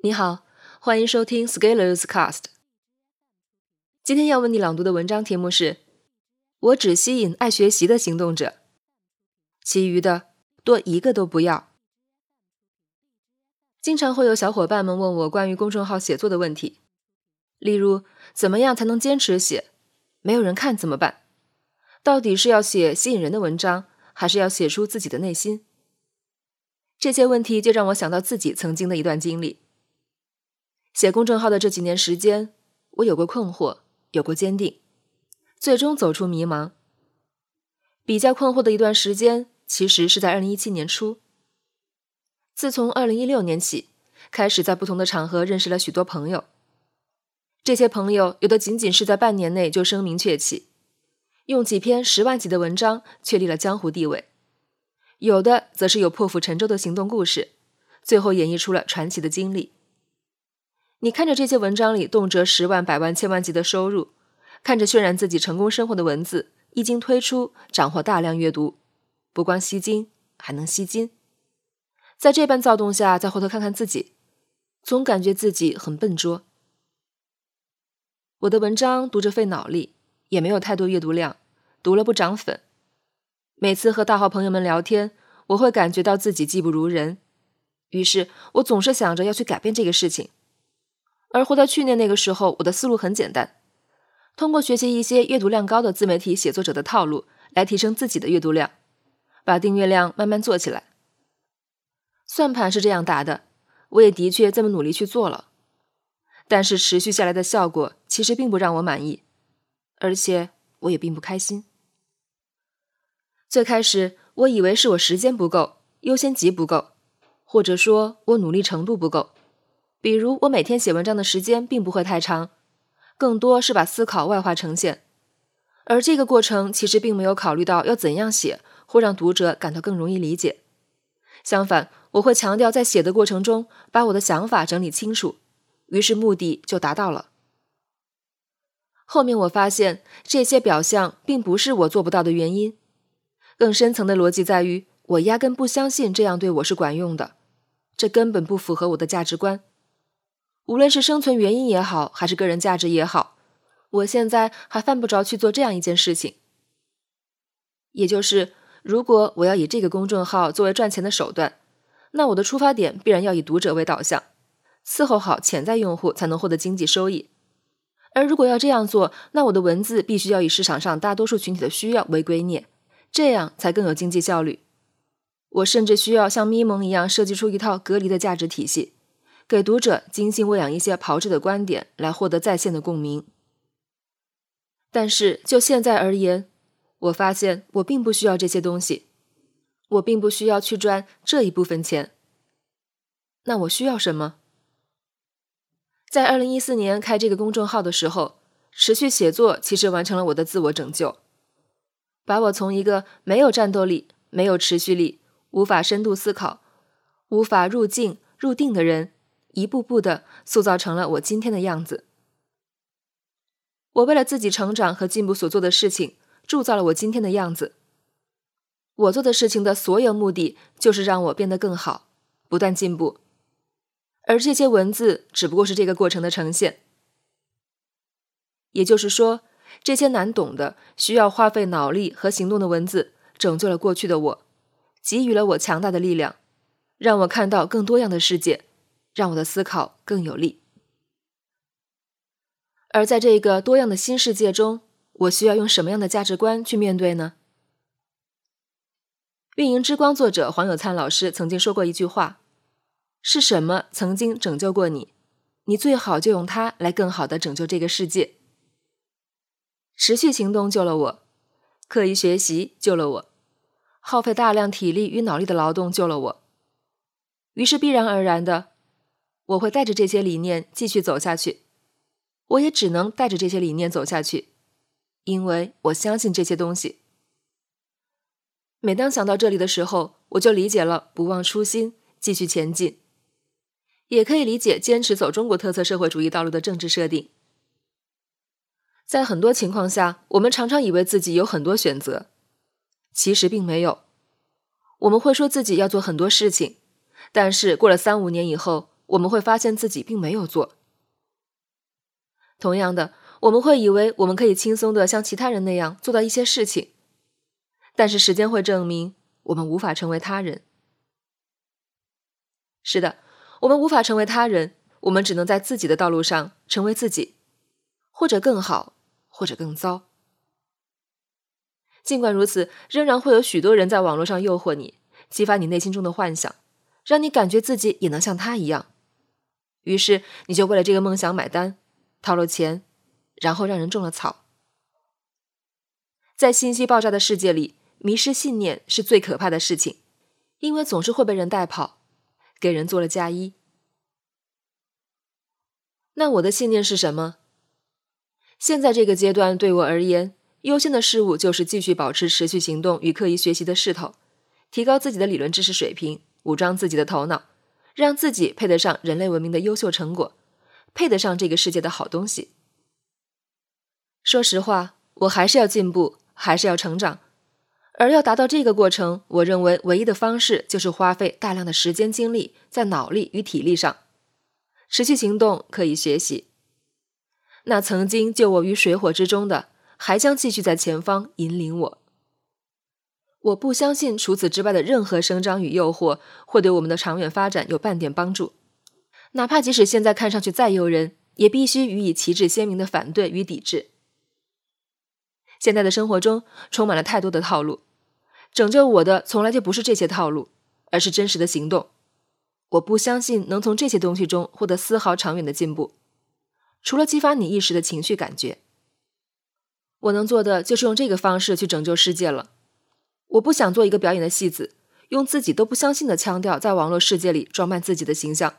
你好，欢迎收听 Scalers Cast。今天要为你朗读的文章题目是：我只吸引爱学习的行动者，其余的多一个都不要。经常会有小伙伴们问我关于公众号写作的问题，例如怎么样才能坚持写？没有人看怎么办？到底是要写吸引人的文章，还是要写出自己的内心？这些问题就让我想到自己曾经的一段经历。写公众号的这几年时间，我有过困惑，有过坚定，最终走出迷茫。比较困惑的一段时间，其实是在二零一七年初。自从二零一六年起，开始在不同的场合认识了许多朋友。这些朋友有的仅仅是在半年内就声名鹊起，用几篇十万级的文章确立了江湖地位。有的则是有破釜沉舟的行动故事，最后演绎出了传奇的经历。你看着这些文章里动辄十万、百万、千万级的收入，看着渲染自己成功生活的文字，一经推出斩获大量阅读，不光吸睛，还能吸金。在这般躁动下，再回头看看自己，总感觉自己很笨拙。我的文章读着费脑力，也没有太多阅读量，读了不涨粉。每次和大号朋友们聊天，我会感觉到自己技不如人，于是我总是想着要去改变这个事情。而回到去年那个时候，我的思路很简单：通过学习一些阅读量高的自媒体写作者的套路，来提升自己的阅读量，把订阅量慢慢做起来。算盘是这样打的，我也的确这么努力去做了，但是持续下来的效果其实并不让我满意，而且我也并不开心。最开始，我以为是我时间不够，优先级不够，或者说我努力程度不够。比如，我每天写文章的时间并不会太长，更多是把思考外化呈现。而这个过程其实并没有考虑到要怎样写会让读者感到更容易理解。相反，我会强调在写的过程中把我的想法整理清楚，于是目的就达到了。后面我发现这些表象并不是我做不到的原因。更深层的逻辑在于，我压根不相信这样对我是管用的，这根本不符合我的价值观。无论是生存原因也好，还是个人价值也好，我现在还犯不着去做这样一件事情。也就是，如果我要以这个公众号作为赚钱的手段，那我的出发点必然要以读者为导向，伺候好潜在用户才能获得经济收益。而如果要这样做，那我的文字必须要以市场上大多数群体的需要为圭臬。这样才更有经济效率。我甚至需要像咪蒙一样设计出一套隔离的价值体系，给读者精心喂养一些炮制的观点，来获得在线的共鸣。但是就现在而言，我发现我并不需要这些东西，我并不需要去赚这一部分钱。那我需要什么？在二零一四年开这个公众号的时候，持续写作其实完成了我的自我拯救。把我从一个没有战斗力、没有持续力、无法深度思考、无法入境入定的人，一步步的塑造成了我今天的样子。我为了自己成长和进步所做的事情，铸造了我今天的样子。我做的事情的所有目的，就是让我变得更好，不断进步。而这些文字，只不过是这个过程的呈现。也就是说。这些难懂的、需要花费脑力和行动的文字，拯救了过去的我，给予了我强大的力量，让我看到更多样的世界，让我的思考更有力。而在这个多样的新世界中，我需要用什么样的价值观去面对呢？运营之光作者黄有灿老师曾经说过一句话：“是什么曾经拯救过你？你最好就用它来更好的拯救这个世界。”持续行动救了我，刻意学习救了我，耗费大量体力与脑力的劳动救了我。于是必然而然的，我会带着这些理念继续走下去。我也只能带着这些理念走下去，因为我相信这些东西。每当想到这里的时候，我就理解了不忘初心，继续前进，也可以理解坚持走中国特色社会主义道路的政治设定。在很多情况下，我们常常以为自己有很多选择，其实并没有。我们会说自己要做很多事情，但是过了三五年以后，我们会发现自己并没有做。同样的，我们会以为我们可以轻松的像其他人那样做到一些事情，但是时间会证明我们无法成为他人。是的，我们无法成为他人，我们只能在自己的道路上成为自己，或者更好，或者更糟。尽管如此，仍然会有许多人在网络上诱惑你，激发你内心中的幻想，让你感觉自己也能像他一样。于是，你就为了这个梦想买单，掏了钱，然后让人种了草。在信息爆炸的世界里，迷失信念是最可怕的事情，因为总是会被人带跑，给人做了嫁衣。那我的信念是什么？现在这个阶段对我而言。优先的事物就是继续保持持续行动与刻意学习的势头，提高自己的理论知识水平，武装自己的头脑，让自己配得上人类文明的优秀成果，配得上这个世界的好东西。说实话，我还是要进步，还是要成长，而要达到这个过程，我认为唯一的方式就是花费大量的时间精力在脑力与体力上，持续行动，可以学习。那曾经救我于水火之中的。还将继续在前方引领我。我不相信除此之外的任何声张与诱惑会对我们的长远发展有半点帮助，哪怕即使现在看上去再诱人，也必须予以旗帜鲜明的反对与抵制。现在的生活中充满了太多的套路，拯救我的从来就不是这些套路，而是真实的行动。我不相信能从这些东西中获得丝毫长远的进步，除了激发你一时的情绪感觉。我能做的就是用这个方式去拯救世界了。我不想做一个表演的戏子，用自己都不相信的腔调在网络世界里装扮自己的形象。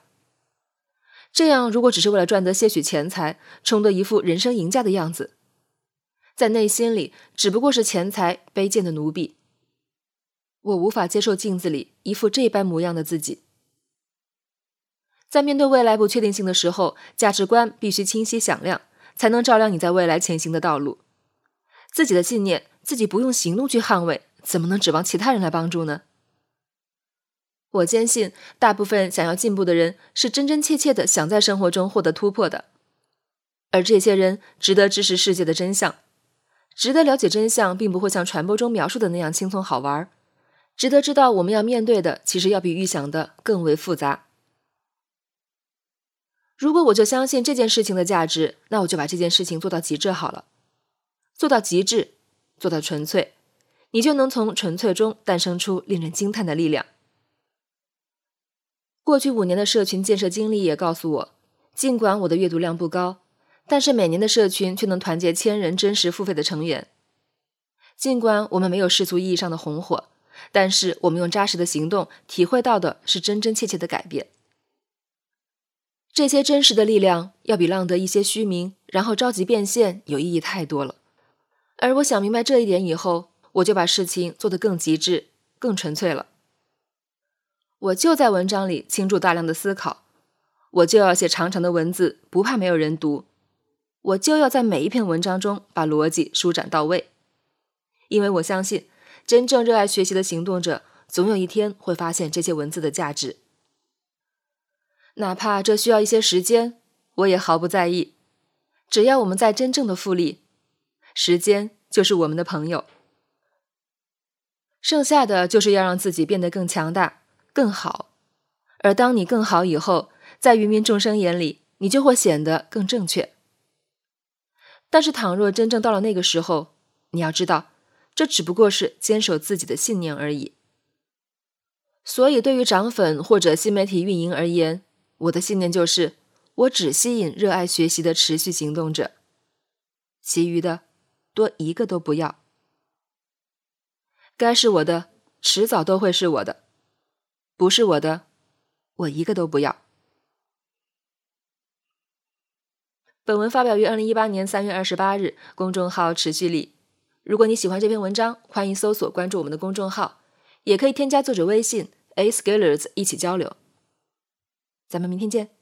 这样，如果只是为了赚得些许钱财，充得一副人生赢家的样子，在内心里只不过是钱财卑贱的奴婢。我无法接受镜子里一副这般模样的自己。在面对未来不确定性的时候，价值观必须清晰响亮，才能照亮你在未来前行的道路。自己的信念，自己不用行动去捍卫，怎么能指望其他人来帮助呢？我坚信，大部分想要进步的人是真真切切的想在生活中获得突破的，而这些人值得知识世界的真相，值得了解真相，并不会像传播中描述的那样轻松好玩，值得知道我们要面对的其实要比预想的更为复杂。如果我就相信这件事情的价值，那我就把这件事情做到极致好了。做到极致，做到纯粹，你就能从纯粹中诞生出令人惊叹的力量。过去五年的社群建设经历也告诉我，尽管我的阅读量不高，但是每年的社群却能团结千人真实付费的成员。尽管我们没有世俗意义上的红火，但是我们用扎实的行动体会到的是真真切切的改变。这些真实的力量要比浪得一些虚名，然后着急变现有意义太多了。而我想明白这一点以后，我就把事情做得更极致、更纯粹了。我就在文章里倾注大量的思考，我就要写长长的文字，不怕没有人读。我就要在每一篇文章中把逻辑舒展到位，因为我相信，真正热爱学习的行动者，总有一天会发现这些文字的价值。哪怕这需要一些时间，我也毫不在意。只要我们在真正的复利。时间就是我们的朋友，剩下的就是要让自己变得更强大、更好。而当你更好以后，在芸芸众生眼里，你就会显得更正确。但是，倘若真正到了那个时候，你要知道，这只不过是坚守自己的信念而已。所以，对于涨粉或者新媒体运营而言，我的信念就是：我只吸引热爱学习的持续行动者，其余的。多一个都不要，该是我的，迟早都会是我的；不是我的，我一个都不要。本文发表于二零一八年三月二十八日，公众号持续力。如果你喜欢这篇文章，欢迎搜索关注我们的公众号，也可以添加作者微信 a scalers 一起交流。咱们明天见。